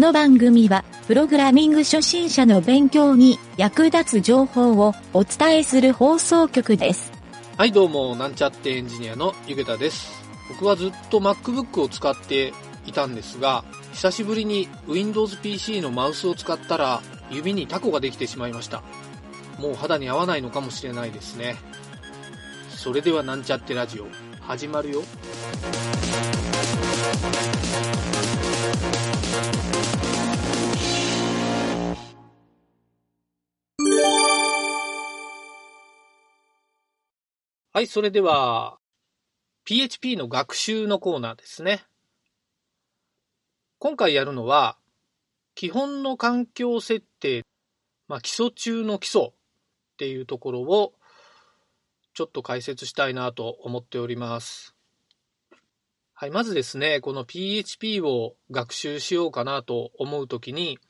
この番組は、プログラミング初心者の勉強に役立つ情報をお伝えする放送局です。はい、どうも、なんちゃってエンジニアのゆげたです。僕はずっと MacBook を使っていたんですが、久しぶりに Windows PC のマウスを使ったら、指にタコができてしまいました。もう肌に合わないのかもしれないですね。それではなんちゃってラジオ、始まるよ。はい、それでは、PHP の学習のコーナーですね。今回やるのは、基本の環境設定、まあ、基礎中の基礎っていうところを、ちょっと解説したいなと思っております。はい、まずですね、この PHP を学習しようかなと思うときに、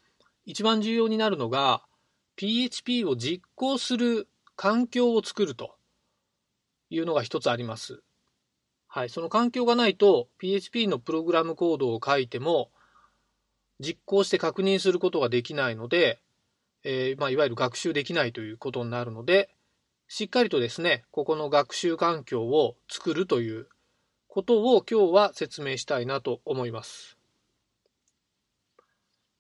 一番重要になるのが、PHP を実行する環境を作るというのが一つあります。はい、その環境がないと PHP のプログラムコードを書いても実行して確認することができないので、えーまあ、いわゆる学習できないということになるので、しっかりとですね、ここの学習環境を作るということを今日は説明したいなと思います。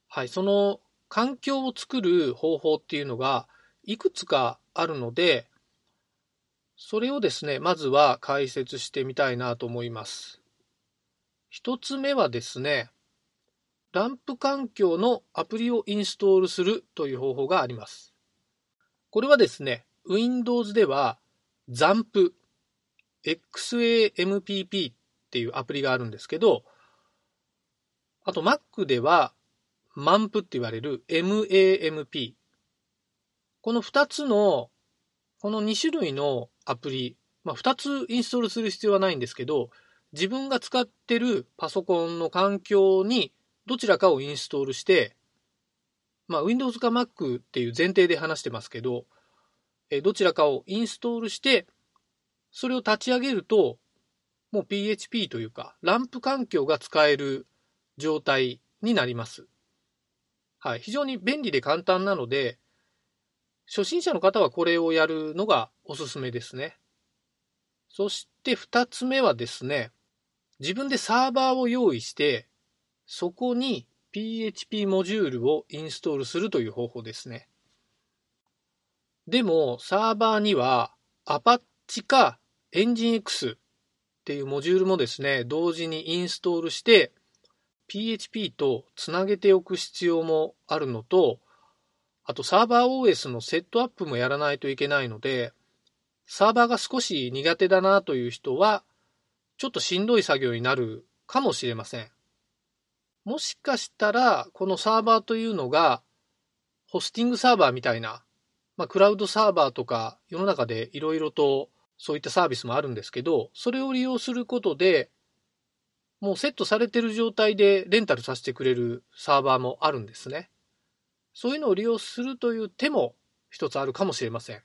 はい、その環境を作る方法っていうのがいくつかあるので、それをですね、まずは解説してみたいなと思います。一つ目はですね、ランプ環境のアプリをインストールするという方法があります。これはですね、Windows では XAMPP、XAMPP っていうアプリがあるんですけど、あと Mac では MAMP って言われる MAMP。この2つの、この2種類のアプリ、まあ、2つインストールする必要はないんですけど、自分が使ってるパソコンの環境にどちらかをインストールして、まあ、Windows か Mac っていう前提で話してますけど、えどちらかをインストールして、それを立ち上げると、もう PHP というか、ランプ環境が使える状態になります。はい。非常に便利で簡単なので、初心者の方はこれをやるのがおすすめですね。そして二つ目はですね、自分でサーバーを用意して、そこに PHP モジュールをインストールするという方法ですね。でも、サーバーには Apache か EngineX っていうモジュールもですね、同時にインストールして、PHP とつなげておく必要もあるのと、あとサーバー OS のセットアップもやらないといけないので、サーバーが少し苦手だなという人は、ちょっとしんどい作業になるかもしれません。もしかしたら、このサーバーというのが、ホスティングサーバーみたいな、まあ、クラウドサーバーとか世の中でいろいろとそういったサービスもあるんですけど、それを利用することで、もうセットされてる状態でレンタルさせてくれるサーバーもあるんですね。そういうのを利用するという手も一つあるかもしれません。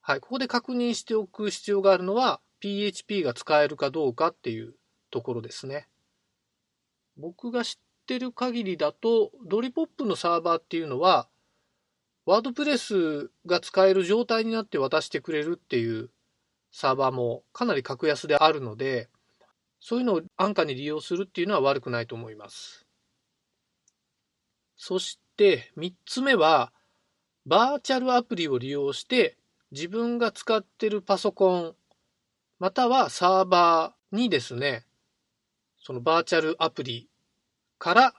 はい、ここで確認しておく必要があるのは PHP が使えるかどうかっていうところですね。僕が知ってる限りだとドリポップのサーバーっていうのはワードプレスが使える状態になって渡してくれるっていうサーバーもかなり格安であるので、そういうのを安価に利用するっていうのは悪くないと思います。そして3つ目は、バーチャルアプリを利用して自分が使っているパソコン、またはサーバーにですね、そのバーチャルアプリから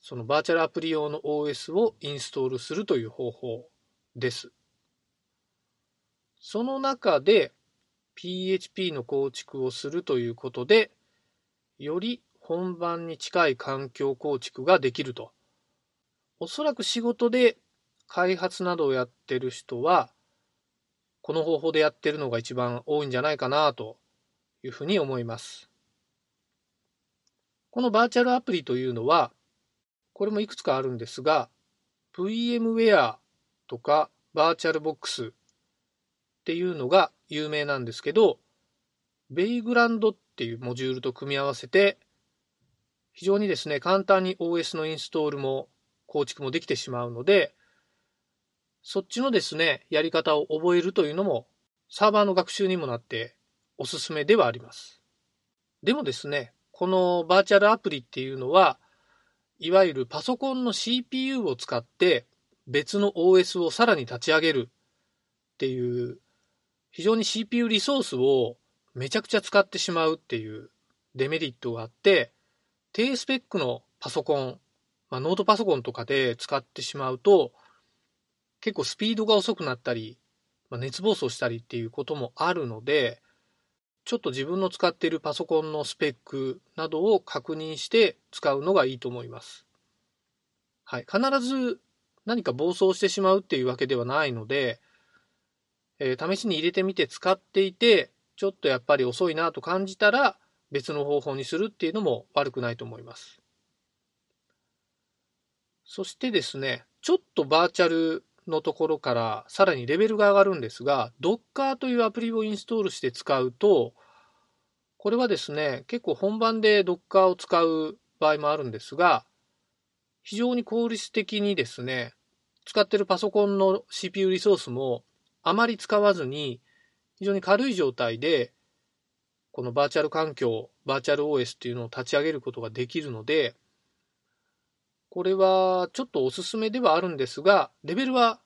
そのバーチャルアプリ用の OS をインストールするという方法です。その中で PHP の構築をするということで、より本番に近い環境構築ができると。おそらく仕事で開発などをやってる人は、この方法でやってるのが一番多いんじゃないかなというふうに思います。このバーチャルアプリというのは、これもいくつかあるんですが、VMware とかバーチャルボックスっていうのが有名なんですけど、ベイグランドっていうモジュールと組み合わせて、非常にですね、簡単に OS のインストールも構築もできてしまうので、そっちのですね、やり方を覚えるというのもサーバーの学習にもなっておすすめではあります。でもですね、このバーチャルアプリっていうのは、いわゆるパソコンの CPU を使って別の OS をさらに立ち上げるっていう非常に CPU リソースをめちゃくちゃ使ってしまうっていうデメリットがあって、低スペックのパソコン、まあ、ノートパソコンとかで使ってしまうと、結構スピードが遅くなったり、まあ、熱暴走したりっていうこともあるので、ちょっと自分の使っているパソコンのスペックなどを確認して使うのがいいと思います。はい。必ず何か暴走してしまうっていうわけではないので、えー、試しに入れてみて使っていて、ちょっとやっぱり遅いなと感じたら別の方法にするっていうのも悪くないと思います。そしてですね、ちょっとバーチャルのところからさらにレベルが上がるんですが、Docker というアプリをインストールして使うと、これはですね、結構本番で Docker を使う場合もあるんですが、非常に効率的にですね、使ってるパソコンの CPU リソースもあまり使わずに、非常に軽い状態で、このバーチャル環境、バーチャル OS っていうのを立ち上げることができるので、これはちょっとおすすめではあるんですが、レベルは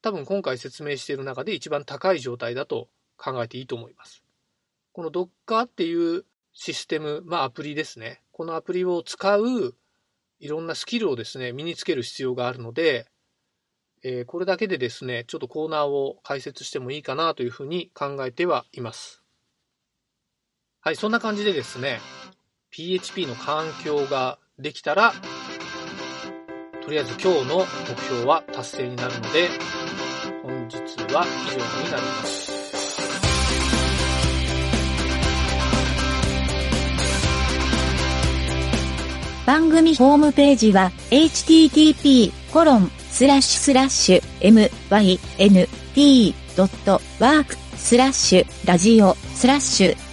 多分今回説明している中で一番高い状態だと考えていいと思います。この Docker っていうシステム、まあアプリですね。このアプリを使ういろんなスキルをですね、身につける必要があるので、えー、これだけでですね、ちょっとコーナーを解説してもいいかなというふうに考えてはいます。はい、そんな感じでですね、PHP の環境ができたら、とりあえず今日の目標は達成になるので、本日は以上になります。番組ホームページは http コロンスラッシュスラッシュ mynt.work スラッシュラジオスラッシュ